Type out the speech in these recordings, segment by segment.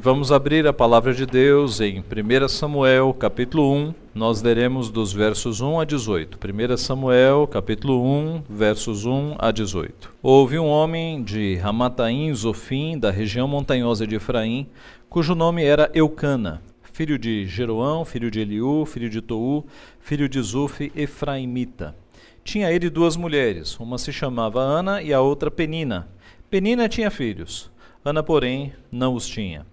vamos abrir a palavra de Deus em 1 Samuel, capítulo 1. Nós leremos dos versos 1 a 18. 1 Samuel, capítulo 1, versos 1 a 18. Houve um homem de Ramataim, Zofim, da região montanhosa de Efraim, cujo nome era Eucana, filho de Jeroão, filho de Eliú, filho de Tou, filho de Zuf, Efraimita. Tinha ele duas mulheres, uma se chamava Ana e a outra Penina. Penina tinha filhos, Ana, porém, não os tinha.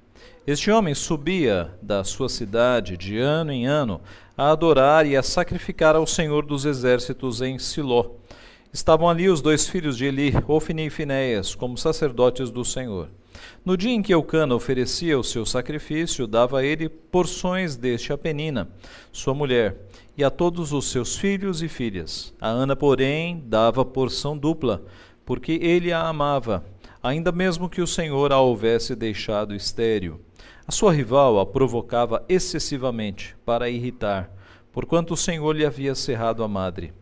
Este homem subia da sua cidade de ano em ano a adorar e a sacrificar ao Senhor dos Exércitos em Siló. Estavam ali os dois filhos de Eli, Ofni e Finéias, como sacerdotes do Senhor. No dia em que Eucana oferecia o seu sacrifício, dava a ele porções deste a Penina, sua mulher, e a todos os seus filhos e filhas. A Ana, porém, dava porção dupla, porque ele a amava, ainda mesmo que o Senhor a houvesse deixado estéril. A sua rival a provocava excessivamente para irritar, porquanto o Senhor lhe havia cerrado a madre.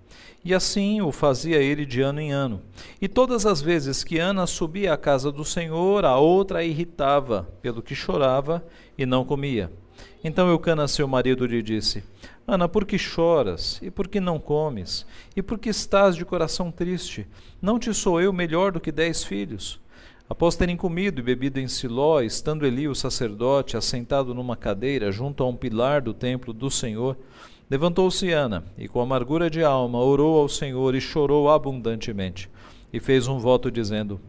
E assim o fazia ele de ano em ano. E todas as vezes que Ana subia à casa do Senhor, a outra a irritava, pelo que chorava e não comia. Então Eucana, seu marido, lhe disse: Ana, por que choras? E por que não comes? E por que estás de coração triste? Não te sou eu melhor do que dez filhos? Após terem comido e bebido em Siló, estando Eli, o sacerdote, assentado numa cadeira junto a um pilar do templo do Senhor, levantou-se Ana e, com amargura de alma, orou ao Senhor e chorou abundantemente. E fez um voto dizendo: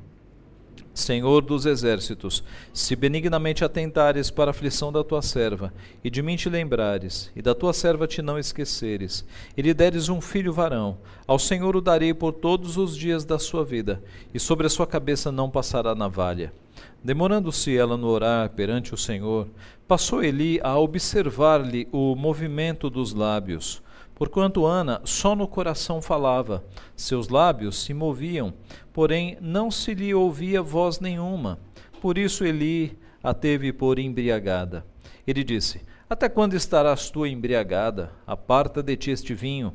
Senhor dos exércitos, se benignamente atentares para a aflição da tua serva, e de mim te lembrares, e da tua serva te não esqueceres, e lhe deres um filho varão, ao Senhor o darei por todos os dias da sua vida, e sobre a sua cabeça não passará navalha. Demorando-se ela no orar perante o Senhor, passou Eli a observar-lhe o movimento dos lábios. Porquanto Ana só no coração falava, seus lábios se moviam, porém não se lhe ouvia voz nenhuma. Por isso Eli a teve por embriagada. Ele disse: Até quando estarás tu embriagada? Aparta de ti este vinho.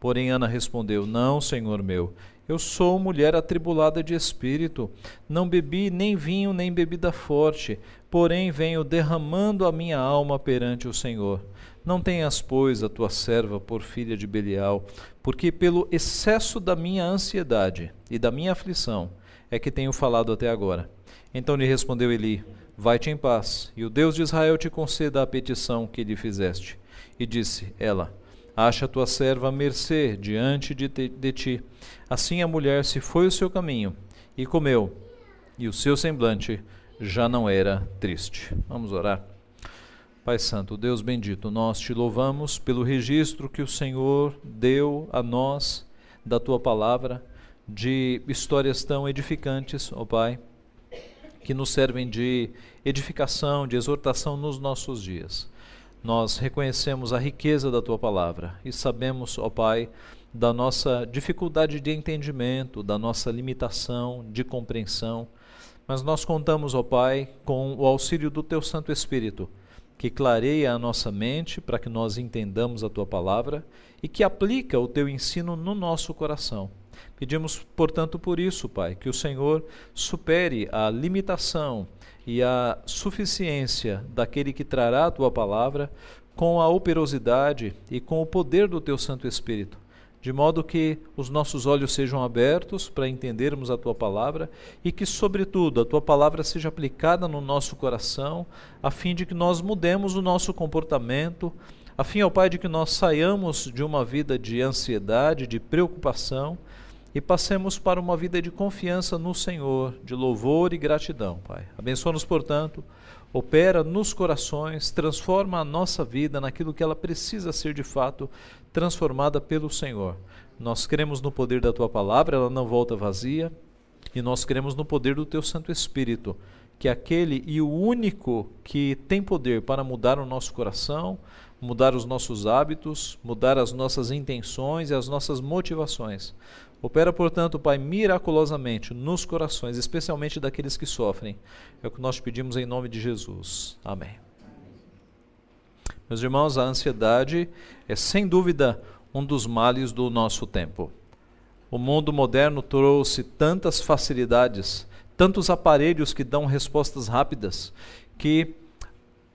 Porém Ana respondeu: Não, senhor meu. Eu sou mulher atribulada de espírito. Não bebi nem vinho nem bebida forte, porém venho derramando a minha alma perante o Senhor. Não tenhas, pois, a tua serva por filha de Belial, porque pelo excesso da minha ansiedade e da minha aflição é que tenho falado até agora. Então lhe respondeu Eli: Vai-te em paz, e o Deus de Israel te conceda a petição que lhe fizeste. E disse ela: Acha tua serva mercê diante de, te, de ti. Assim a mulher se foi o seu caminho e comeu, e o seu semblante já não era triste. Vamos orar. Pai Santo, Deus bendito, nós te louvamos pelo registro que o Senhor deu a nós da tua palavra, de histórias tão edificantes, ó Pai, que nos servem de edificação, de exortação nos nossos dias. Nós reconhecemos a riqueza da tua palavra e sabemos, ó Pai, da nossa dificuldade de entendimento, da nossa limitação de compreensão, mas nós contamos, ó Pai, com o auxílio do teu Santo Espírito que clareia a nossa mente para que nós entendamos a tua palavra e que aplica o teu ensino no nosso coração. Pedimos, portanto, por isso, Pai, que o Senhor supere a limitação e a suficiência daquele que trará a tua palavra com a operosidade e com o poder do teu Santo Espírito de modo que os nossos olhos sejam abertos para entendermos a tua palavra e que, sobretudo, a tua palavra seja aplicada no nosso coração, a fim de que nós mudemos o nosso comportamento, a fim, ó Pai, de que nós saiamos de uma vida de ansiedade, de preocupação e passemos para uma vida de confiança no Senhor, de louvor e gratidão, Pai. Abençoa-nos, portanto opera nos corações, transforma a nossa vida naquilo que ela precisa ser de fato transformada pelo Senhor. Nós cremos no poder da tua palavra, ela não volta vazia, e nós cremos no poder do teu Santo Espírito, que é aquele e o único que tem poder para mudar o nosso coração, mudar os nossos hábitos, mudar as nossas intenções e as nossas motivações. Opera, portanto, Pai, miraculosamente nos corações, especialmente daqueles que sofrem. É o que nós pedimos em nome de Jesus. Amém. Meus irmãos, a ansiedade é sem dúvida um dos males do nosso tempo. O mundo moderno trouxe tantas facilidades, tantos aparelhos que dão respostas rápidas, que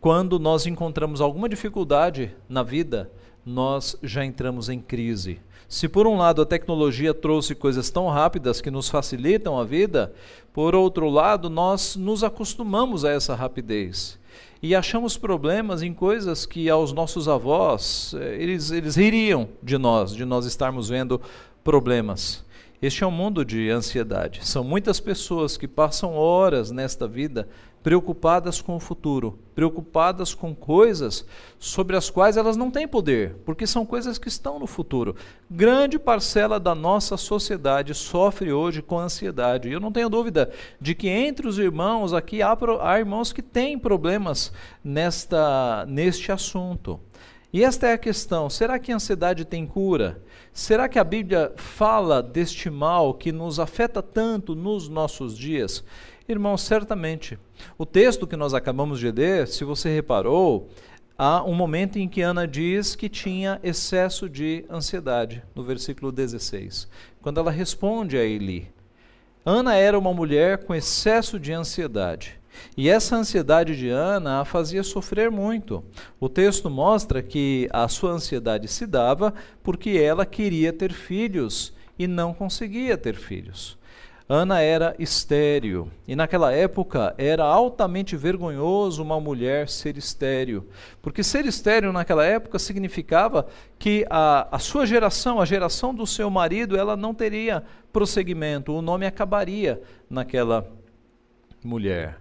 quando nós encontramos alguma dificuldade na vida, nós já entramos em crise. Se por um lado a tecnologia trouxe coisas tão rápidas que nos facilitam a vida, por outro lado nós nos acostumamos a essa rapidez e achamos problemas em coisas que aos nossos avós eh, eles, eles ririam de nós, de nós estarmos vendo problemas. Este é um mundo de ansiedade. São muitas pessoas que passam horas nesta vida preocupadas com o futuro, preocupadas com coisas sobre as quais elas não têm poder, porque são coisas que estão no futuro. Grande parcela da nossa sociedade sofre hoje com ansiedade. E eu não tenho dúvida de que entre os irmãos aqui há, há irmãos que têm problemas nesta, neste assunto. E esta é a questão: será que a ansiedade tem cura? Será que a Bíblia fala deste mal que nos afeta tanto nos nossos dias? Irmãos, certamente. O texto que nós acabamos de ler, se você reparou, há um momento em que Ana diz que tinha excesso de ansiedade, no versículo 16, quando ela responde a Eli. Ana era uma mulher com excesso de ansiedade. E essa ansiedade de Ana a fazia sofrer muito. O texto mostra que a sua ansiedade se dava porque ela queria ter filhos e não conseguia ter filhos. Ana era estéril, e naquela época era altamente vergonhoso uma mulher ser estéril, porque ser estéril naquela época significava que a, a sua geração, a geração do seu marido, ela não teria prosseguimento, o nome acabaria naquela mulher.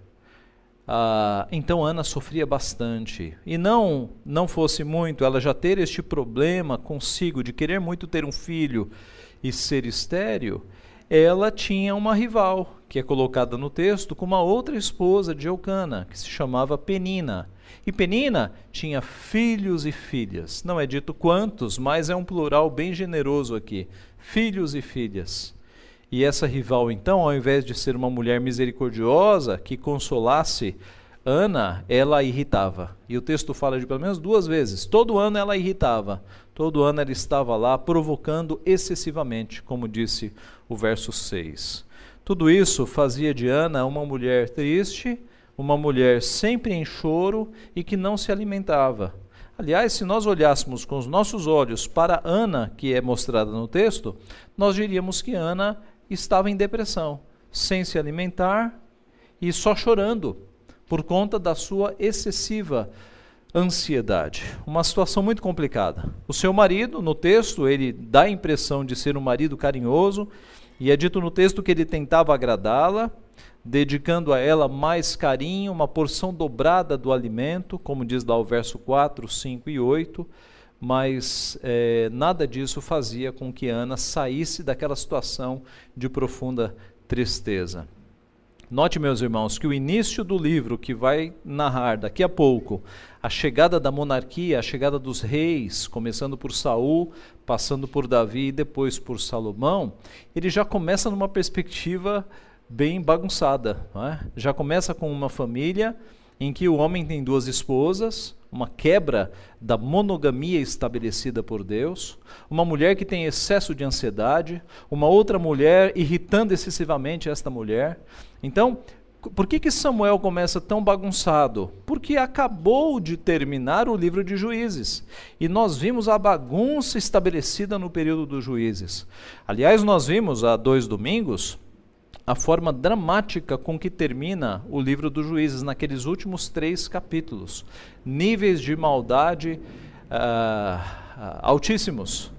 Ah, então Ana sofria bastante. E não, não fosse muito ela já ter este problema consigo de querer muito ter um filho e ser estéril, ela tinha uma rival, que é colocada no texto como uma outra esposa de Eucana, que se chamava Penina. E Penina tinha filhos e filhas. Não é dito quantos, mas é um plural bem generoso aqui. Filhos e filhas. E essa rival, então, ao invés de ser uma mulher misericordiosa que consolasse Ana, ela irritava. E o texto fala de pelo menos duas vezes. Todo ano ela irritava. Todo ano ela estava lá provocando excessivamente, como disse o verso 6. Tudo isso fazia de Ana uma mulher triste, uma mulher sempre em choro e que não se alimentava. Aliás, se nós olhássemos com os nossos olhos para Ana, que é mostrada no texto, nós diríamos que Ana estava em depressão, sem se alimentar e só chorando por conta da sua excessiva ansiedade. Uma situação muito complicada. O seu marido, no texto, ele dá a impressão de ser um marido carinhoso, e é dito no texto que ele tentava agradá-la, dedicando a ela mais carinho, uma porção dobrada do alimento, como diz lá o verso 4, 5 e 8 mas é, nada disso fazia com que Ana saísse daquela situação de profunda tristeza. Note, meus irmãos, que o início do livro que vai narrar daqui a pouco a chegada da monarquia, a chegada dos reis, começando por Saul, passando por Davi e depois por Salomão, ele já começa numa perspectiva bem bagunçada. É? Já começa com uma família em que o homem tem duas esposas, uma quebra da monogamia estabelecida por Deus, uma mulher que tem excesso de ansiedade, uma outra mulher irritando excessivamente esta mulher. Então, por que, que Samuel começa tão bagunçado? Porque acabou de terminar o livro de Juízes. E nós vimos a bagunça estabelecida no período dos Juízes. Aliás, nós vimos há dois domingos a forma dramática com que termina o livro dos juízes, naqueles últimos três capítulos. Níveis de maldade uh, altíssimos.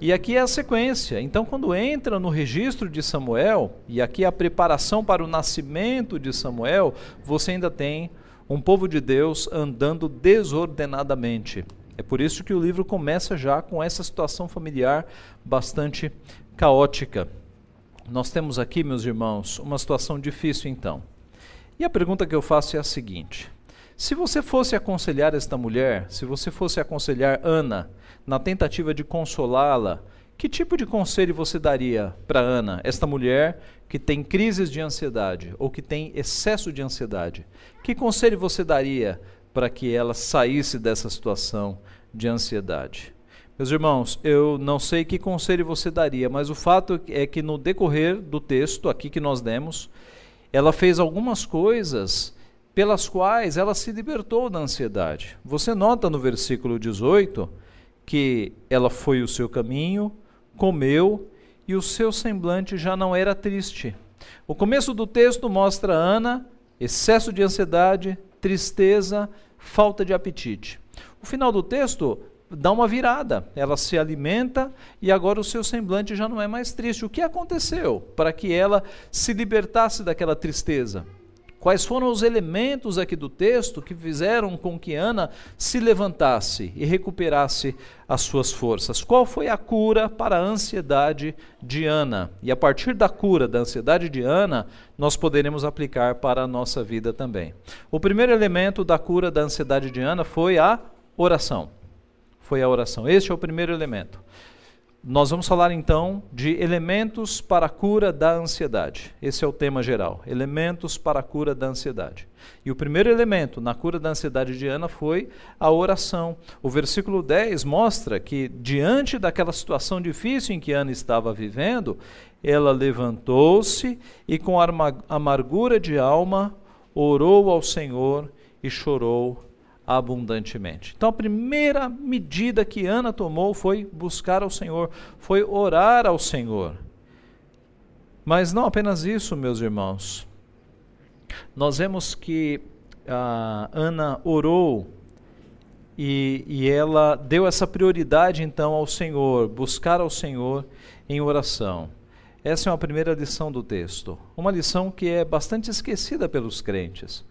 E aqui é a sequência. Então, quando entra no registro de Samuel, e aqui é a preparação para o nascimento de Samuel, você ainda tem um povo de Deus andando desordenadamente. É por isso que o livro começa já com essa situação familiar bastante caótica. Nós temos aqui, meus irmãos, uma situação difícil então. E a pergunta que eu faço é a seguinte: se você fosse aconselhar esta mulher, se você fosse aconselhar Ana, na tentativa de consolá-la, que tipo de conselho você daria para Ana, esta mulher que tem crises de ansiedade ou que tem excesso de ansiedade? Que conselho você daria para que ela saísse dessa situação de ansiedade? Meus irmãos, eu não sei que conselho você daria, mas o fato é que no decorrer do texto aqui que nós demos, ela fez algumas coisas pelas quais ela se libertou da ansiedade. Você nota no versículo 18 que ela foi o seu caminho, comeu e o seu semblante já não era triste. O começo do texto mostra Ana excesso de ansiedade, tristeza, falta de apetite. O final do texto dá uma virada. Ela se alimenta e agora o seu semblante já não é mais triste. O que aconteceu para que ela se libertasse daquela tristeza? Quais foram os elementos aqui do texto que fizeram com que Ana se levantasse e recuperasse as suas forças? Qual foi a cura para a ansiedade de Ana? E a partir da cura da ansiedade de Ana, nós poderemos aplicar para a nossa vida também. O primeiro elemento da cura da ansiedade de Ana foi a oração. Foi a oração. Este é o primeiro elemento. Nós vamos falar então de elementos para a cura da ansiedade. Esse é o tema geral. Elementos para a cura da ansiedade. E o primeiro elemento na cura da ansiedade de Ana foi a oração. O versículo 10 mostra que, diante daquela situação difícil em que Ana estava vivendo, ela levantou-se e, com amargura de alma, orou ao Senhor e chorou abundantemente. Então a primeira medida que Ana tomou foi buscar ao Senhor, foi orar ao Senhor. Mas não apenas isso, meus irmãos. Nós vemos que a Ana orou e, e ela deu essa prioridade então ao Senhor, buscar ao Senhor em oração. Essa é uma primeira lição do texto. Uma lição que é bastante esquecida pelos crentes.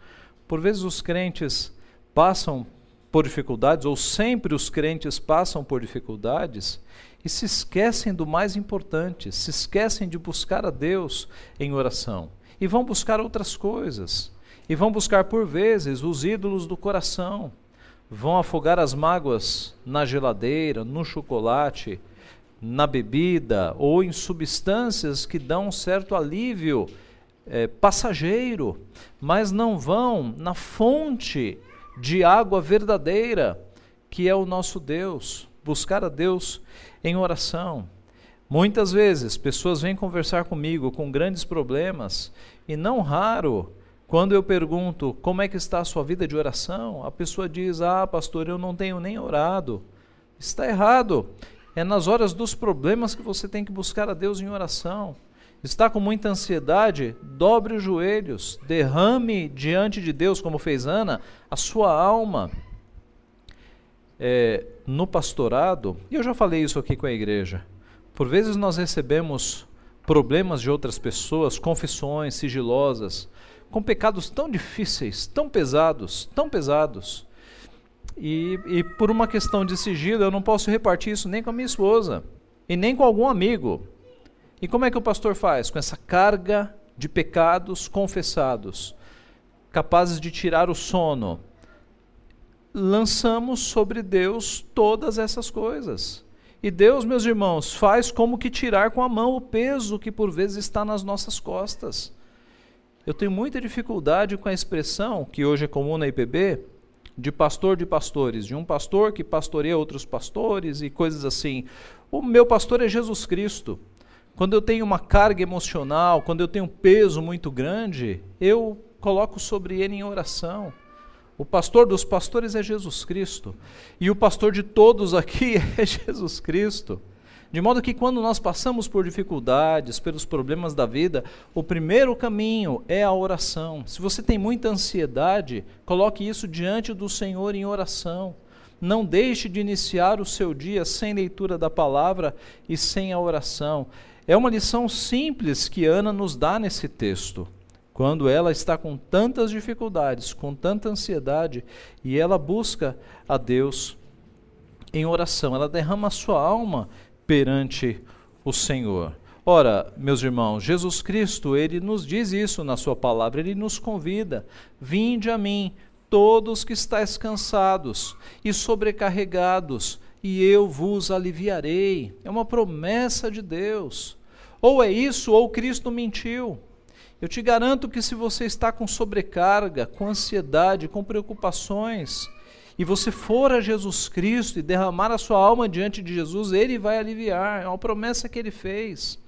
Por vezes os crentes passam por dificuldades, ou sempre os crentes passam por dificuldades, e se esquecem do mais importante, se esquecem de buscar a Deus em oração, e vão buscar outras coisas, e vão buscar por vezes os ídolos do coração, vão afogar as mágoas na geladeira, no chocolate, na bebida ou em substâncias que dão um certo alívio é, passageiro, mas não vão na fonte de água verdadeira, que é o nosso Deus, buscar a Deus em oração. Muitas vezes pessoas vêm conversar comigo com grandes problemas e não raro, quando eu pergunto como é que está a sua vida de oração, a pessoa diz: "Ah, pastor, eu não tenho nem orado". Está errado. É nas horas dos problemas que você tem que buscar a Deus em oração. Está com muita ansiedade? Dobre os joelhos, derrame diante de Deus, como fez Ana, a sua alma. É, no pastorado, e eu já falei isso aqui com a igreja, por vezes nós recebemos problemas de outras pessoas, confissões sigilosas, com pecados tão difíceis, tão pesados, tão pesados. E, e por uma questão de sigilo, eu não posso repartir isso nem com a minha esposa, e nem com algum amigo. E como é que o pastor faz? Com essa carga de pecados confessados, capazes de tirar o sono, lançamos sobre Deus todas essas coisas. E Deus, meus irmãos, faz como que tirar com a mão o peso que por vezes está nas nossas costas. Eu tenho muita dificuldade com a expressão, que hoje é comum na IPB, de pastor de pastores, de um pastor que pastoreia outros pastores e coisas assim. O meu pastor é Jesus Cristo. Quando eu tenho uma carga emocional, quando eu tenho um peso muito grande, eu coloco sobre ele em oração. O pastor dos pastores é Jesus Cristo. E o pastor de todos aqui é Jesus Cristo. De modo que quando nós passamos por dificuldades, pelos problemas da vida, o primeiro caminho é a oração. Se você tem muita ansiedade, coloque isso diante do Senhor em oração. Não deixe de iniciar o seu dia sem leitura da palavra e sem a oração. É uma lição simples que Ana nos dá nesse texto. Quando ela está com tantas dificuldades, com tanta ansiedade, e ela busca a Deus em oração, ela derrama a sua alma perante o Senhor. Ora, meus irmãos, Jesus Cristo, ele nos diz isso na sua palavra, ele nos convida: "Vinde a mim, todos que estáis cansados e sobrecarregados, e eu vos aliviarei. É uma promessa de Deus. Ou é isso, ou Cristo mentiu. Eu te garanto que se você está com sobrecarga, com ansiedade, com preocupações, e você for a Jesus Cristo e derramar a sua alma diante de Jesus, Ele vai aliviar. É uma promessa que Ele fez.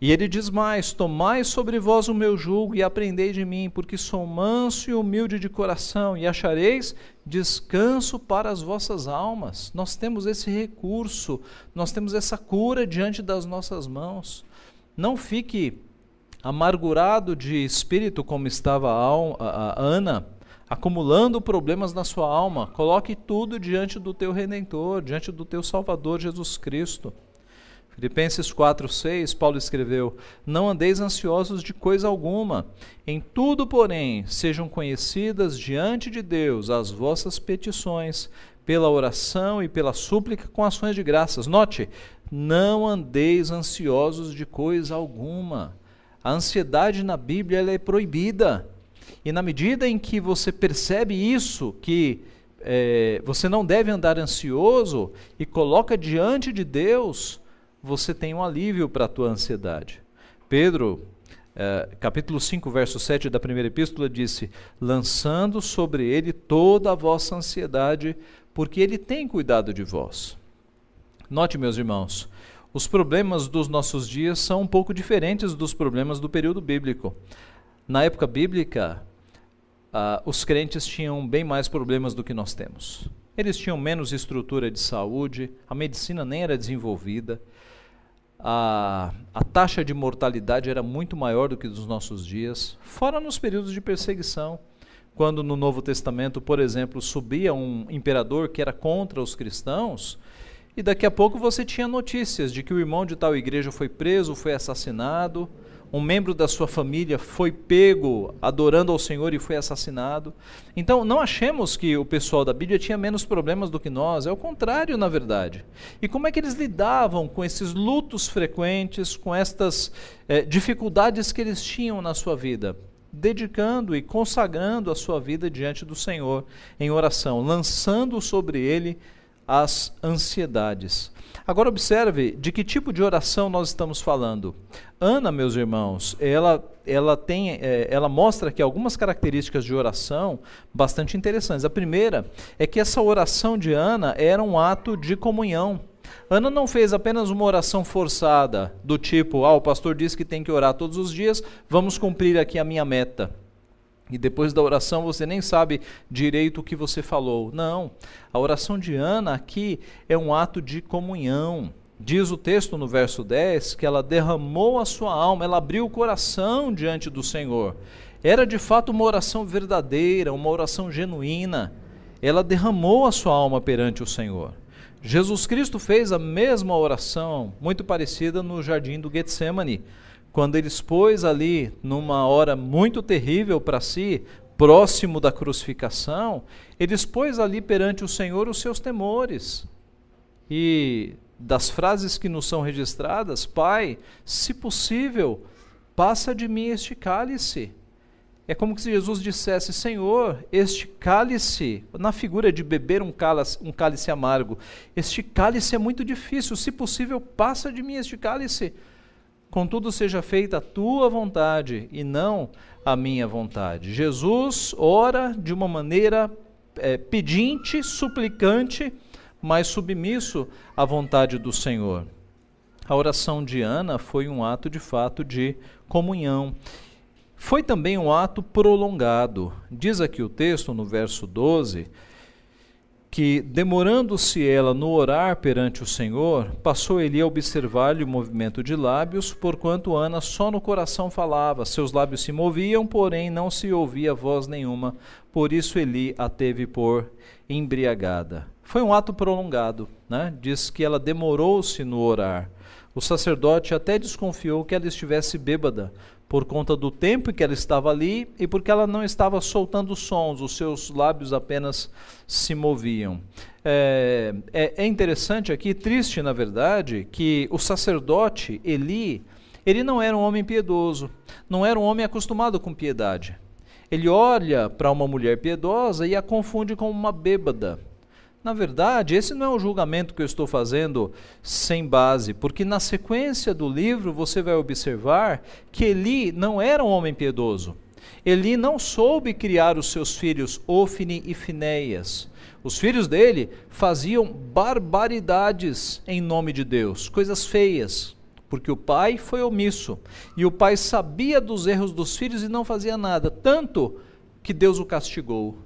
E ele diz mais: Tomai sobre vós o meu jugo e aprendei de mim, porque sou manso e humilde de coração, e achareis descanso para as vossas almas. Nós temos esse recurso, nós temos essa cura diante das nossas mãos. Não fique amargurado de espírito como estava a Ana, acumulando problemas na sua alma. Coloque tudo diante do teu redentor, diante do teu Salvador Jesus Cristo. Filipenses 4:6, Paulo escreveu: Não andeis ansiosos de coisa alguma, em tudo, porém, sejam conhecidas diante de Deus as vossas petições, pela oração e pela súplica com ações de graças. Note, não andeis ansiosos de coisa alguma. A ansiedade na Bíblia é proibida. E na medida em que você percebe isso, que é, você não deve andar ansioso e coloca diante de Deus, você tem um alívio para a tua ansiedade. Pedro, é, capítulo 5, verso 7 da primeira epístola, disse: Lançando sobre ele toda a vossa ansiedade, porque ele tem cuidado de vós. Note, meus irmãos, os problemas dos nossos dias são um pouco diferentes dos problemas do período bíblico. Na época bíblica, uh, os crentes tinham bem mais problemas do que nós temos. Eles tinham menos estrutura de saúde, a medicina nem era desenvolvida, a, a taxa de mortalidade era muito maior do que dos nossos dias, fora nos períodos de perseguição. Quando no Novo Testamento, por exemplo, subia um imperador que era contra os cristãos, e daqui a pouco você tinha notícias de que o irmão de tal igreja foi preso, foi assassinado, um membro da sua família foi pego adorando ao Senhor e foi assassinado. Então, não achemos que o pessoal da Bíblia tinha menos problemas do que nós, é o contrário, na verdade. E como é que eles lidavam com esses lutos frequentes, com estas eh, dificuldades que eles tinham na sua vida? Dedicando e consagrando a sua vida diante do Senhor em oração, lançando sobre ele as ansiedades. Agora observe de que tipo de oração nós estamos falando. Ana, meus irmãos, ela, ela tem, é, ela mostra aqui algumas características de oração bastante interessantes. A primeira é que essa oração de Ana era um ato de comunhão. Ana não fez apenas uma oração forçada, do tipo, ah, o pastor disse que tem que orar todos os dias, vamos cumprir aqui a minha meta. E depois da oração você nem sabe direito o que você falou. Não. A oração de Ana aqui é um ato de comunhão. Diz o texto no verso 10 que ela derramou a sua alma, ela abriu o coração diante do Senhor. Era de fato uma oração verdadeira, uma oração genuína. Ela derramou a sua alma perante o Senhor. Jesus Cristo fez a mesma oração, muito parecida no jardim do Getsemane quando ele expôs ali, numa hora muito terrível para si, próximo da crucificação, ele expôs ali perante o Senhor os seus temores. E das frases que nos são registradas, Pai, se possível, passa de mim este cálice. É como se Jesus dissesse: Senhor, este cálice, na figura de beber um cálice, um cálice amargo, este cálice é muito difícil, se possível, passa de mim este cálice. Contudo, seja feita a tua vontade e não a minha vontade. Jesus ora de uma maneira é, pedinte, suplicante, mas submisso à vontade do Senhor. A oração de Ana foi um ato de fato de comunhão. Foi também um ato prolongado. Diz aqui o texto, no verso 12, que, demorando-se ela no orar perante o Senhor, passou Eli a observar-lhe o movimento de lábios, porquanto Ana só no coração falava, seus lábios se moviam, porém não se ouvia voz nenhuma, por isso Eli a teve por embriagada. Foi um ato prolongado, né? diz que ela demorou-se no orar. O sacerdote até desconfiou que ela estivesse bêbada, por conta do tempo que ela estava ali e porque ela não estava soltando sons, os seus lábios apenas se moviam. É, é, é interessante aqui, triste na verdade, que o sacerdote Eli, ele não era um homem piedoso, não era um homem acostumado com piedade. Ele olha para uma mulher piedosa e a confunde com uma bêbada. Na verdade, esse não é o julgamento que eu estou fazendo sem base, porque na sequência do livro você vai observar que Eli não era um homem piedoso. Eli não soube criar os seus filhos Ofni e Finéias. Os filhos dele faziam barbaridades em nome de Deus, coisas feias. porque o pai foi omisso e o pai sabia dos erros dos filhos e não fazia nada, tanto que Deus o castigou.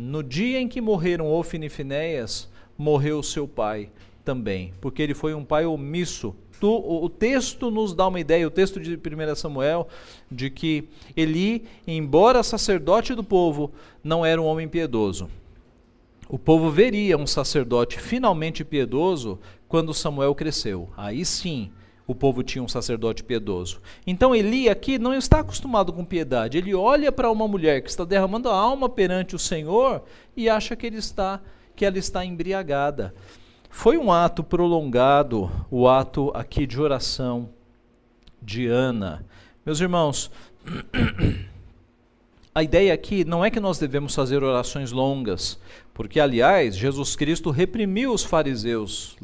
No dia em que morreram Ofni e Finéias, morreu seu pai também, porque ele foi um pai omisso. O texto nos dá uma ideia, o texto de 1 Samuel, de que Eli, embora sacerdote do povo, não era um homem piedoso. O povo veria um sacerdote finalmente piedoso quando Samuel cresceu. Aí sim, o povo tinha um sacerdote piedoso. Então Eli aqui não está acostumado com piedade. Ele olha para uma mulher que está derramando a alma perante o Senhor e acha que ele está que ela está embriagada. Foi um ato prolongado, o ato aqui de oração de Ana. Meus irmãos, a ideia aqui não é que nós devemos fazer orações longas, porque, aliás, Jesus Cristo reprimiu os fariseus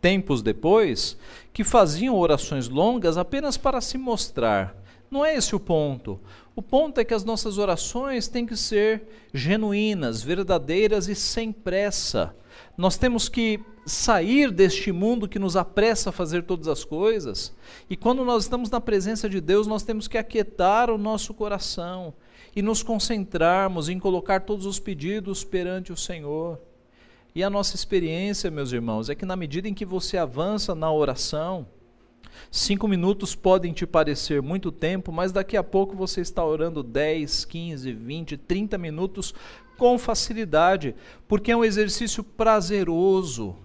tempos depois que faziam orações longas apenas para se mostrar. Não é esse o ponto. O ponto é que as nossas orações têm que ser genuínas, verdadeiras e sem pressa. Nós temos que sair deste mundo que nos apressa a fazer todas as coisas, e quando nós estamos na presença de Deus, nós temos que aquietar o nosso coração e nos concentrarmos em colocar todos os pedidos perante o Senhor. E a nossa experiência, meus irmãos, é que na medida em que você avança na oração, cinco minutos podem te parecer muito tempo, mas daqui a pouco você está orando 10, 15, 20, 30 minutos com facilidade, porque é um exercício prazeroso.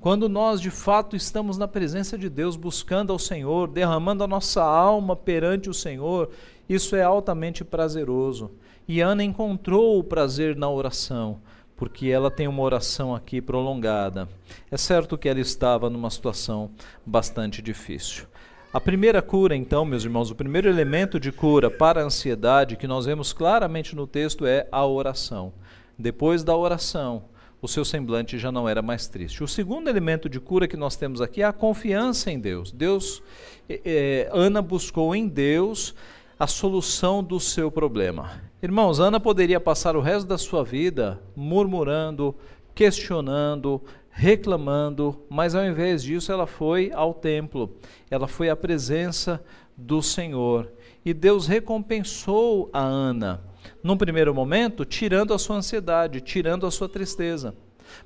Quando nós de fato estamos na presença de Deus, buscando ao Senhor, derramando a nossa alma perante o Senhor, isso é altamente prazeroso. E Ana encontrou o prazer na oração, porque ela tem uma oração aqui prolongada. É certo que ela estava numa situação bastante difícil. A primeira cura, então, meus irmãos, o primeiro elemento de cura para a ansiedade que nós vemos claramente no texto é a oração. Depois da oração, o seu semblante já não era mais triste. O segundo elemento de cura que nós temos aqui é a confiança em Deus. Deus, é, Ana buscou em Deus a solução do seu problema. Irmãos, Ana poderia passar o resto da sua vida murmurando, questionando, reclamando, mas ao invés disso ela foi ao templo, ela foi à presença do Senhor. E Deus recompensou a Ana, num primeiro momento, tirando a sua ansiedade, tirando a sua tristeza.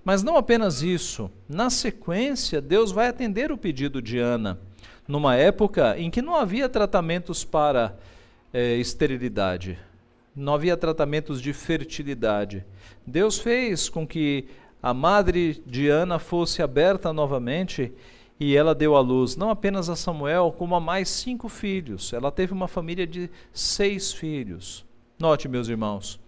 Mas não apenas isso, na sequência, Deus vai atender o pedido de Ana, numa época em que não havia tratamentos para é, esterilidade. Não havia tratamentos de fertilidade. Deus fez com que a madre de Ana fosse aberta novamente e ela deu à luz não apenas a Samuel, como a mais cinco filhos. Ela teve uma família de seis filhos. Note, meus irmãos,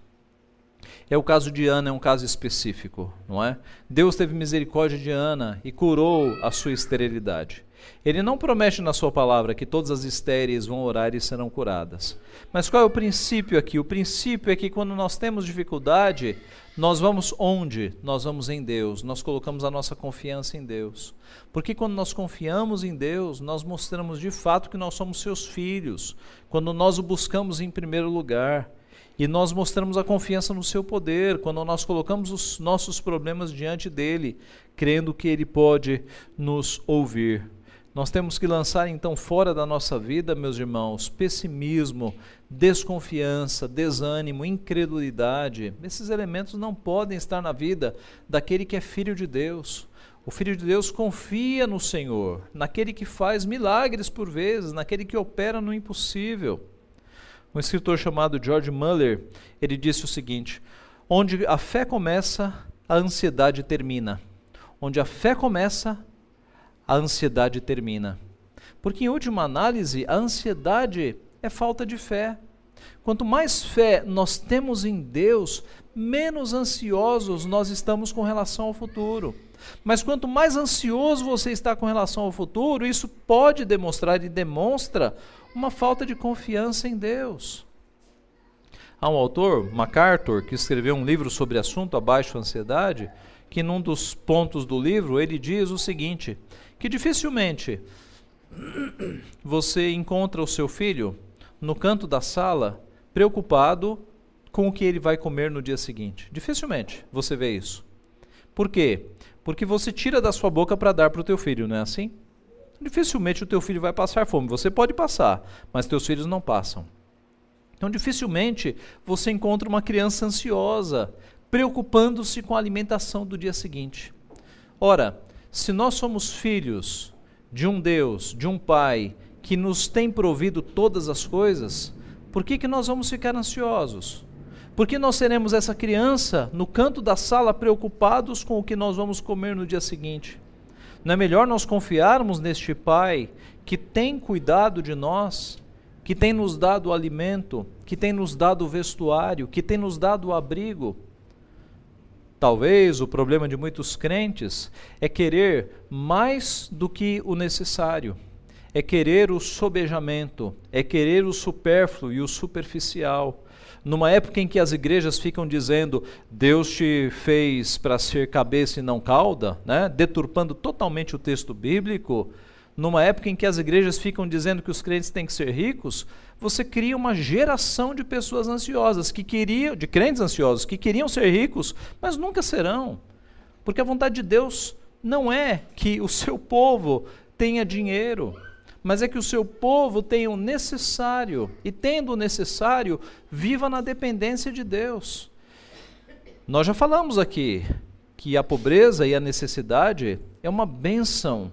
é o caso de Ana, é um caso específico, não é? Deus teve misericórdia de Ana e curou a sua esterilidade. Ele não promete na sua palavra que todas as estéreis vão orar e serão curadas. Mas qual é o princípio aqui? O princípio é que quando nós temos dificuldade, nós vamos onde? Nós vamos em Deus, nós colocamos a nossa confiança em Deus. Porque quando nós confiamos em Deus, nós mostramos de fato que nós somos seus filhos. Quando nós o buscamos em primeiro lugar. E nós mostramos a confiança no seu poder, quando nós colocamos os nossos problemas diante dele, crendo que ele pode nos ouvir. Nós temos que lançar então fora da nossa vida, meus irmãos, pessimismo, desconfiança, desânimo, incredulidade. Esses elementos não podem estar na vida daquele que é filho de Deus. O filho de Deus confia no Senhor, naquele que faz milagres por vezes, naquele que opera no impossível. Um escritor chamado George Muller, ele disse o seguinte: onde a fé começa, a ansiedade termina. Onde a fé começa, a ansiedade termina. Porque, em última análise, a ansiedade é falta de fé. Quanto mais fé nós temos em Deus, menos ansiosos nós estamos com relação ao futuro. Mas quanto mais ansioso você está com relação ao futuro, isso pode demonstrar e demonstra uma falta de confiança em Deus. Há um autor, MacArthur, que escreveu um livro sobre assunto abaixo ansiedade, que num dos pontos do livro ele diz o seguinte: que dificilmente você encontra o seu filho no canto da sala preocupado com o que ele vai comer no dia seguinte. Dificilmente você vê isso. Por quê? Porque você tira da sua boca para dar para o teu filho, não é assim? dificilmente o teu filho vai passar fome. Você pode passar, mas teus filhos não passam. Então, dificilmente você encontra uma criança ansiosa, preocupando-se com a alimentação do dia seguinte. Ora, se nós somos filhos de um Deus, de um Pai, que nos tem provido todas as coisas, por que, que nós vamos ficar ansiosos? Por que nós seremos essa criança no canto da sala preocupados com o que nós vamos comer no dia seguinte? Não é melhor nós confiarmos neste Pai que tem cuidado de nós, que tem nos dado alimento, que tem nos dado vestuário, que tem nos dado abrigo? Talvez o problema de muitos crentes é querer mais do que o necessário, é querer o sobejamento, é querer o supérfluo e o superficial numa época em que as igrejas ficam dizendo Deus te fez para ser cabeça e não cauda, né? deturpando totalmente o texto bíblico, numa época em que as igrejas ficam dizendo que os crentes têm que ser ricos, você cria uma geração de pessoas ansiosas que queriam, de crentes ansiosos que queriam ser ricos, mas nunca serão. Porque a vontade de Deus não é que o seu povo tenha dinheiro mas é que o seu povo tenha o necessário, e tendo o necessário, viva na dependência de Deus. Nós já falamos aqui que a pobreza e a necessidade é uma benção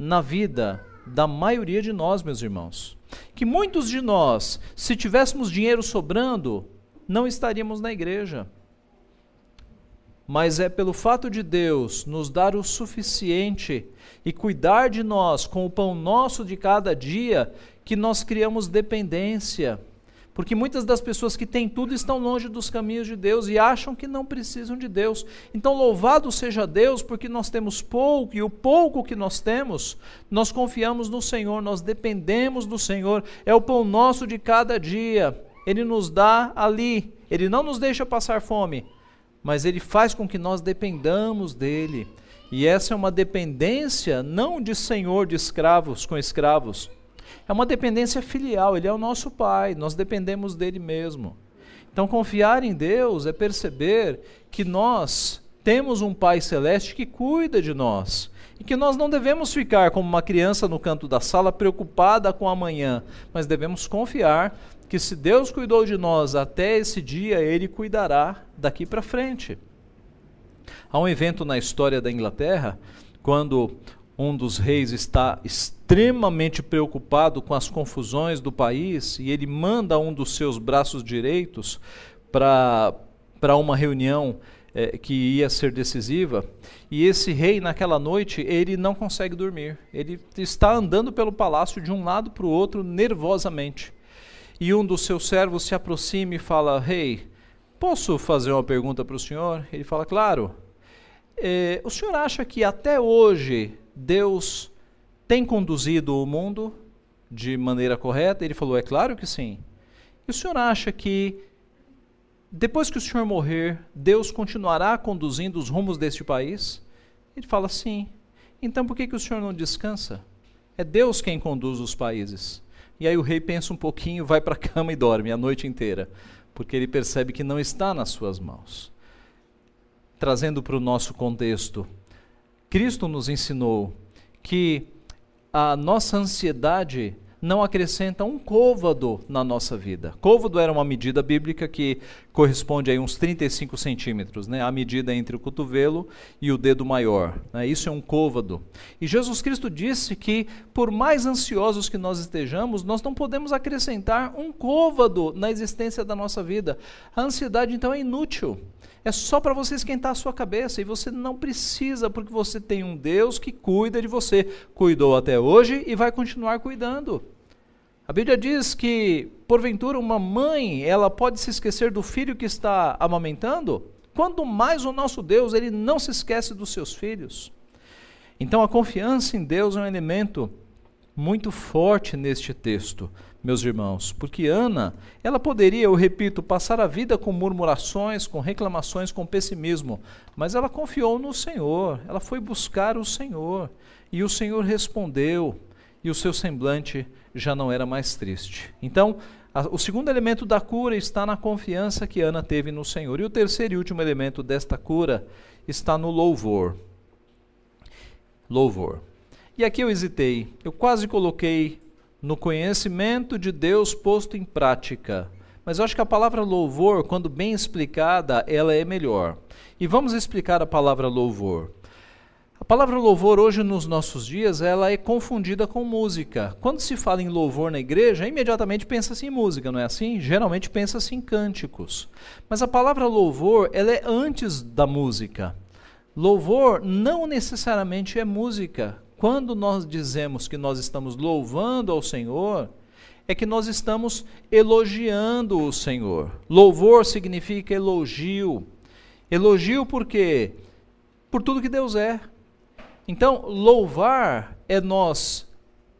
na vida da maioria de nós, meus irmãos. Que muitos de nós, se tivéssemos dinheiro sobrando, não estaríamos na igreja mas é pelo fato de Deus nos dar o suficiente e cuidar de nós com o pão nosso de cada dia que nós criamos dependência. Porque muitas das pessoas que têm tudo estão longe dos caminhos de Deus e acham que não precisam de Deus. Então, louvado seja Deus, porque nós temos pouco e o pouco que nós temos, nós confiamos no Senhor, nós dependemos do Senhor, é o pão nosso de cada dia. Ele nos dá ali, ele não nos deixa passar fome, mas ele faz com que nós dependamos dele. E essa é uma dependência não de senhor de escravos com escravos. É uma dependência filial, ele é o nosso pai, nós dependemos dele mesmo. Então, confiar em Deus é perceber que nós temos um Pai celeste que cuida de nós e que nós não devemos ficar como uma criança no canto da sala preocupada com amanhã, mas devemos confiar que se Deus cuidou de nós até esse dia, Ele cuidará daqui para frente. Há um evento na história da Inglaterra, quando um dos reis está extremamente preocupado com as confusões do país e ele manda um dos seus braços direitos para uma reunião é, que ia ser decisiva. E esse rei, naquela noite, ele não consegue dormir. Ele está andando pelo palácio de um lado para o outro nervosamente e um dos seus servos se aproxima e fala: Rei, posso fazer uma pergunta para o senhor? Ele fala: Claro. É, o senhor acha que até hoje Deus tem conduzido o mundo de maneira correta? Ele falou: É claro que sim. E o senhor acha que depois que o senhor morrer, Deus continuará conduzindo os rumos deste país? Ele fala: Sim. Então por que, que o senhor não descansa? É Deus quem conduz os países. E aí o rei pensa um pouquinho, vai para a cama e dorme a noite inteira, porque ele percebe que não está nas suas mãos. Trazendo para o nosso contexto, Cristo nos ensinou que a nossa ansiedade não acrescenta um côvado na nossa vida. Côvado era uma medida bíblica que corresponde a uns 35 centímetros, né? a medida entre o cotovelo e o dedo maior. Né? Isso é um côvado. E Jesus Cristo disse que, por mais ansiosos que nós estejamos, nós não podemos acrescentar um côvado na existência da nossa vida. A ansiedade, então, é inútil. É só para você esquentar a sua cabeça e você não precisa, porque você tem um Deus que cuida de você. Cuidou até hoje e vai continuar cuidando. A Bíblia diz que, porventura, uma mãe, ela pode se esquecer do filho que está amamentando? Quanto mais o nosso Deus, ele não se esquece dos seus filhos. Então a confiança em Deus é um elemento muito forte neste texto meus irmãos, porque Ana, ela poderia, eu repito, passar a vida com murmurações, com reclamações, com pessimismo, mas ela confiou no Senhor, ela foi buscar o Senhor, e o Senhor respondeu, e o seu semblante já não era mais triste. Então, a, o segundo elemento da cura está na confiança que Ana teve no Senhor, e o terceiro e último elemento desta cura está no louvor. Louvor. E aqui eu hesitei. Eu quase coloquei no conhecimento de Deus posto em prática. Mas eu acho que a palavra louvor, quando bem explicada, ela é melhor. E vamos explicar a palavra louvor. A palavra louvor hoje nos nossos dias, ela é confundida com música. Quando se fala em louvor na igreja, imediatamente pensa-se em música, não é assim? Geralmente pensa-se em cânticos. Mas a palavra louvor, ela é antes da música. Louvor não necessariamente é música. Quando nós dizemos que nós estamos louvando ao Senhor, é que nós estamos elogiando o Senhor. Louvor significa elogio. Elogio por quê? Por tudo que Deus é. Então, louvar é nós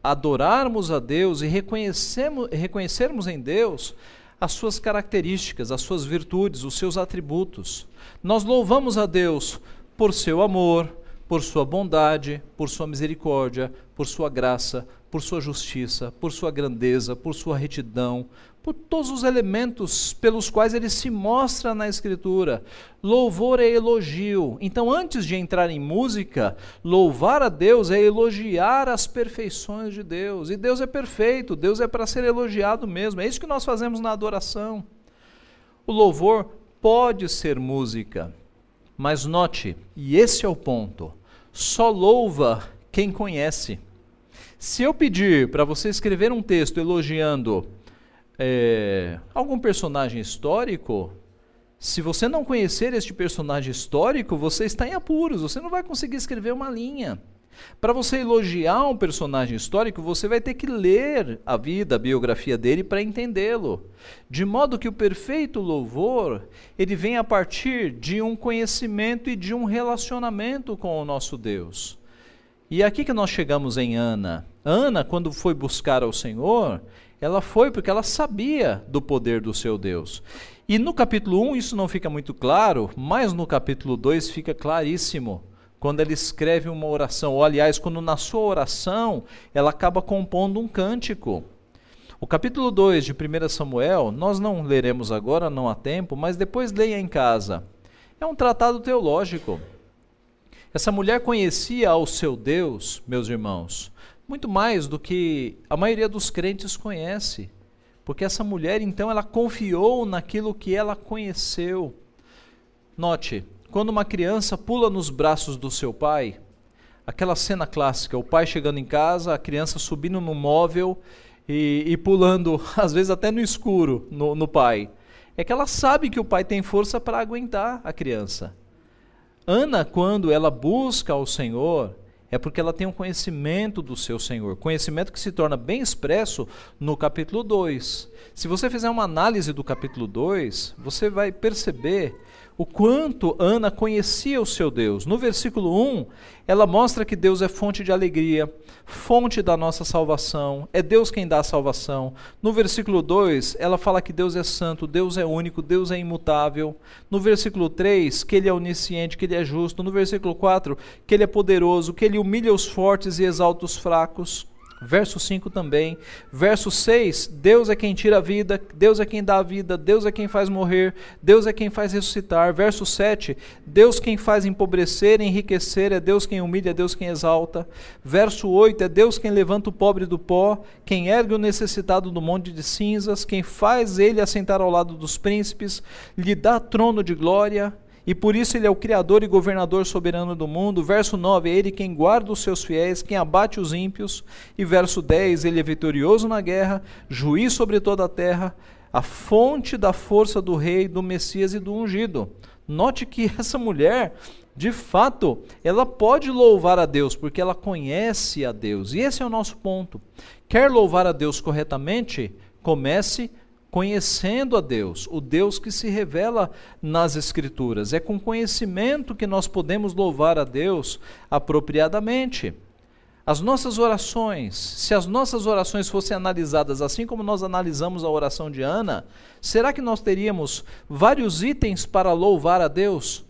adorarmos a Deus e reconhecermos, reconhecermos em Deus as suas características, as suas virtudes, os seus atributos. Nós louvamos a Deus por seu amor, por sua bondade, por sua misericórdia, por sua graça, por sua justiça, por sua grandeza, por sua retidão, por todos os elementos pelos quais ele se mostra na Escritura. Louvor é elogio. Então, antes de entrar em música, louvar a Deus é elogiar as perfeições de Deus. E Deus é perfeito, Deus é para ser elogiado mesmo. É isso que nós fazemos na adoração. O louvor pode ser música, mas note, e esse é o ponto: só louva quem conhece. Se eu pedir para você escrever um texto elogiando é, algum personagem histórico, se você não conhecer este personagem histórico, você está em apuros, você não vai conseguir escrever uma linha. Para você elogiar um personagem histórico, você vai ter que ler a vida, a biografia dele para entendê-lo. De modo que o perfeito louvor, ele vem a partir de um conhecimento e de um relacionamento com o nosso Deus. E é aqui que nós chegamos em Ana. Ana, quando foi buscar ao Senhor, ela foi porque ela sabia do poder do seu Deus. E no capítulo 1 isso não fica muito claro, mas no capítulo 2 fica claríssimo. Quando ela escreve uma oração, ou aliás, quando na sua oração ela acaba compondo um cântico. O capítulo 2 de 1 Samuel, nós não leremos agora, não há tempo, mas depois leia em casa. É um tratado teológico. Essa mulher conhecia ao seu Deus, meus irmãos, muito mais do que a maioria dos crentes conhece. Porque essa mulher, então, ela confiou naquilo que ela conheceu. Note, quando uma criança pula nos braços do seu pai, aquela cena clássica, o pai chegando em casa, a criança subindo no móvel e, e pulando, às vezes até no escuro, no, no pai. É que ela sabe que o pai tem força para aguentar a criança. Ana, quando ela busca ao Senhor, é porque ela tem um conhecimento do seu Senhor, conhecimento que se torna bem expresso no capítulo 2. Se você fizer uma análise do capítulo 2, você vai perceber o quanto Ana conhecia o seu Deus. No versículo 1, ela mostra que Deus é fonte de alegria, fonte da nossa salvação, é Deus quem dá a salvação. No versículo 2, ela fala que Deus é santo, Deus é único, Deus é imutável. No versículo 3, que ele é onisciente, que ele é justo. No versículo 4, que ele é poderoso, que ele humilha os fortes e exalta os fracos. Verso 5 também. Verso 6, Deus é quem tira a vida, Deus é quem dá a vida, Deus é quem faz morrer, Deus é quem faz ressuscitar. Verso 7, Deus quem faz empobrecer, enriquecer, é Deus quem humilha, é Deus quem exalta. Verso 8, é Deus quem levanta o pobre do pó, quem ergue o necessitado do monte de cinzas, quem faz ele assentar ao lado dos príncipes, lhe dá trono de glória e por isso ele é o Criador e governador soberano do mundo. Verso 9, é ele quem guarda os seus fiéis, quem abate os ímpios. E verso 10, ele é vitorioso na guerra, juiz sobre toda a terra, a fonte da força do rei, do Messias e do ungido. Note que essa mulher, de fato, ela pode louvar a Deus, porque ela conhece a Deus. E esse é o nosso ponto. Quer louvar a Deus corretamente? Comece conhecendo a Deus, o Deus que se revela nas Escrituras. É com conhecimento que nós podemos louvar a Deus apropriadamente. As nossas orações, se as nossas orações fossem analisadas assim como nós analisamos a oração de Ana, será que nós teríamos vários itens para louvar a Deus?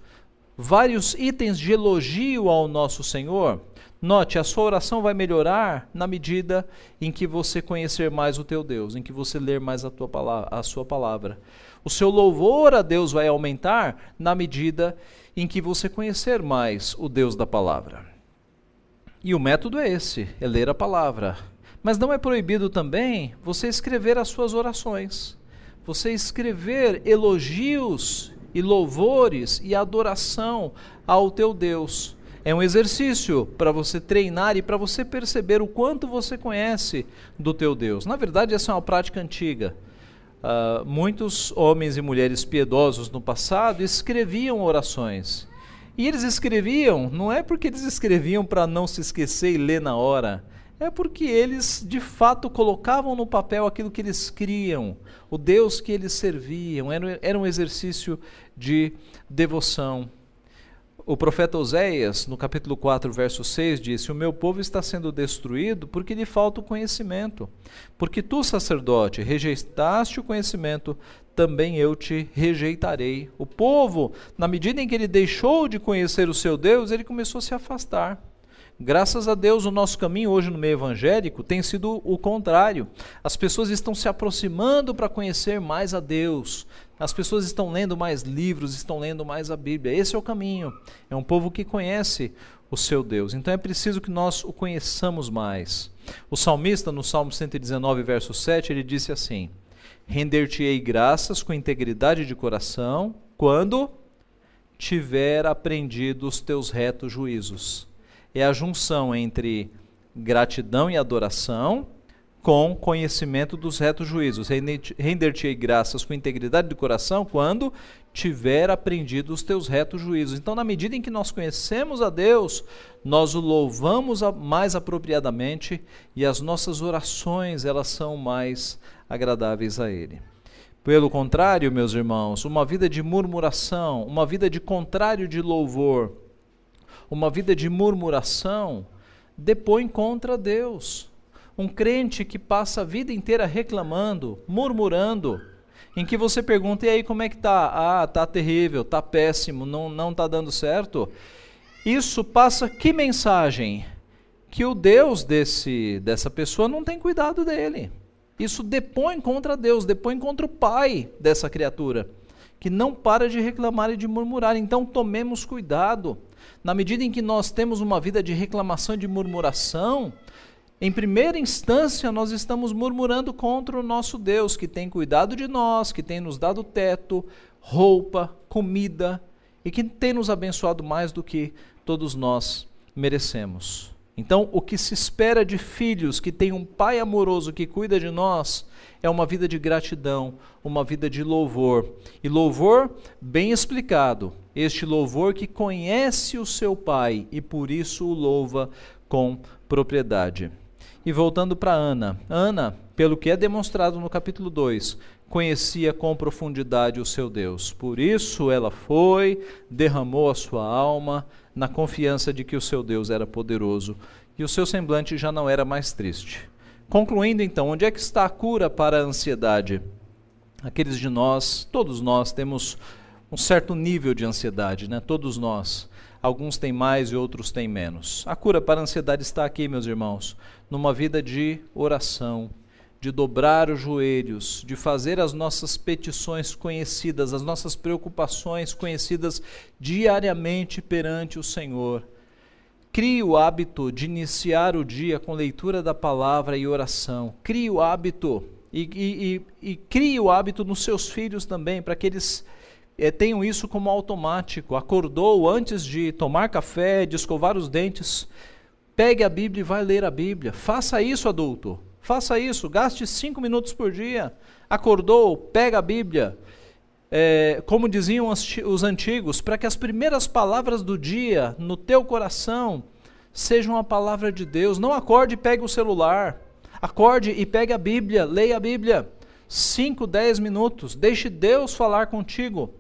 Vários itens de elogio ao nosso Senhor? Note, a sua oração vai melhorar na medida em que você conhecer mais o teu Deus, em que você ler mais a, tua palavra, a sua palavra. O seu louvor a Deus vai aumentar na medida em que você conhecer mais o Deus da palavra. E o método é esse: é ler a palavra. Mas não é proibido também você escrever as suas orações, você escrever elogios e louvores e adoração ao teu Deus. É um exercício para você treinar e para você perceber o quanto você conhece do teu Deus. Na verdade, essa é uma prática antiga. Uh, muitos homens e mulheres piedosos no passado escreviam orações. E eles escreviam, não é porque eles escreviam para não se esquecer e ler na hora, é porque eles de fato colocavam no papel aquilo que eles criam, o Deus que eles serviam, era, era um exercício de devoção. O profeta Oséias, no capítulo 4, verso 6, disse: O meu povo está sendo destruído porque lhe falta o conhecimento. Porque tu, sacerdote, rejeitaste o conhecimento, também eu te rejeitarei. O povo, na medida em que ele deixou de conhecer o seu Deus, ele começou a se afastar. Graças a Deus, o nosso caminho hoje no meio evangélico tem sido o contrário. As pessoas estão se aproximando para conhecer mais a Deus. As pessoas estão lendo mais livros, estão lendo mais a Bíblia. Esse é o caminho. É um povo que conhece o seu Deus. Então é preciso que nós o conheçamos mais. O salmista, no Salmo 119, verso 7, ele disse assim: Render-te-ei graças com integridade de coração, quando tiver aprendido os teus retos juízos é a junção entre gratidão e adoração com conhecimento dos retos juízos. Render-te graças com integridade de coração quando tiver aprendido os teus retos juízos. Então, na medida em que nós conhecemos a Deus, nós o louvamos mais apropriadamente e as nossas orações, elas são mais agradáveis a ele. Pelo contrário, meus irmãos, uma vida de murmuração, uma vida de contrário de louvor, uma vida de murmuração, depõe contra Deus. Um crente que passa a vida inteira reclamando, murmurando, em que você pergunta, e aí como é que tá? Ah, tá terrível, tá péssimo, não não tá dando certo. Isso passa que mensagem? Que o Deus desse dessa pessoa não tem cuidado dele. Isso depõe contra Deus, depõe contra o pai dessa criatura, que não para de reclamar e de murmurar. Então tomemos cuidado. Na medida em que nós temos uma vida de reclamação e de murmuração, em primeira instância, nós estamos murmurando contra o nosso Deus, que tem cuidado de nós, que tem nos dado teto, roupa, comida e que tem nos abençoado mais do que todos nós merecemos. Então, o que se espera de filhos que têm um pai amoroso que cuida de nós é uma vida de gratidão, uma vida de louvor. E louvor bem explicado, este louvor que conhece o seu pai e por isso o louva com propriedade. E voltando para Ana, Ana, pelo que é demonstrado no capítulo 2, conhecia com profundidade o seu Deus. Por isso ela foi, derramou a sua alma na confiança de que o seu Deus era poderoso e o seu semblante já não era mais triste. Concluindo então, onde é que está a cura para a ansiedade? Aqueles de nós, todos nós temos um certo nível de ansiedade, né? Todos nós. Alguns têm mais e outros têm menos. A cura para a ansiedade está aqui, meus irmãos, numa vida de oração, de dobrar os joelhos, de fazer as nossas petições conhecidas, as nossas preocupações conhecidas diariamente perante o Senhor. Crie o hábito de iniciar o dia com leitura da palavra e oração. Crie o hábito e, e, e, e crie o hábito nos seus filhos também, para que eles é, tenham isso como automático. Acordou antes de tomar café, de escovar os dentes, pegue a Bíblia e vai ler a Bíblia. Faça isso, adulto. Faça isso. Gaste cinco minutos por dia. Acordou, pega a Bíblia. É, como diziam os antigos, para que as primeiras palavras do dia no teu coração sejam a palavra de Deus. Não acorde e pegue o celular. Acorde e pegue a Bíblia, leia a Bíblia. 5, 10 minutos. Deixe Deus falar contigo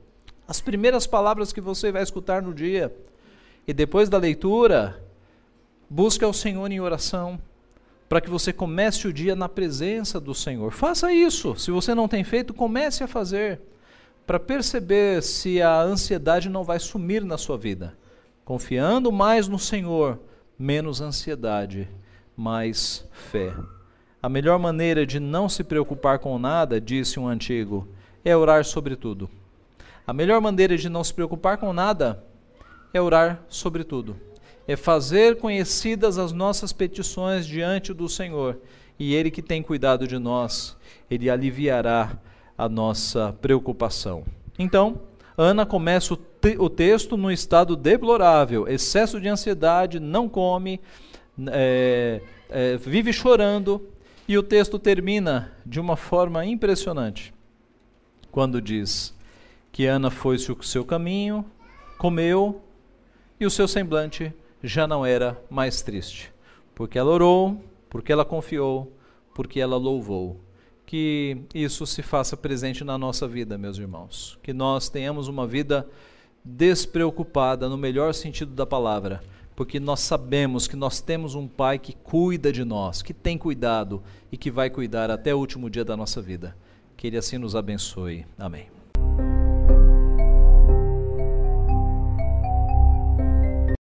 as primeiras palavras que você vai escutar no dia. E depois da leitura, busque ao Senhor em oração, para que você comece o dia na presença do Senhor. Faça isso. Se você não tem feito, comece a fazer, para perceber se a ansiedade não vai sumir na sua vida. Confiando mais no Senhor, menos ansiedade, mais fé. A melhor maneira de não se preocupar com nada, disse um antigo, é orar sobre tudo. A melhor maneira de não se preocupar com nada é orar sobre tudo. é fazer conhecidas as nossas petições diante do Senhor, e Ele que tem cuidado de nós, Ele aliviará a nossa preocupação. Então, Ana começa o, te o texto num estado deplorável, excesso de ansiedade, não come, é, é, vive chorando, e o texto termina de uma forma impressionante, quando diz que Ana foi-se o seu caminho, comeu, e o seu semblante já não era mais triste, porque ela orou, porque ela confiou, porque ela louvou. Que isso se faça presente na nossa vida, meus irmãos. Que nós tenhamos uma vida despreocupada, no melhor sentido da palavra, porque nós sabemos que nós temos um Pai que cuida de nós, que tem cuidado e que vai cuidar até o último dia da nossa vida. Que Ele assim nos abençoe. Amém.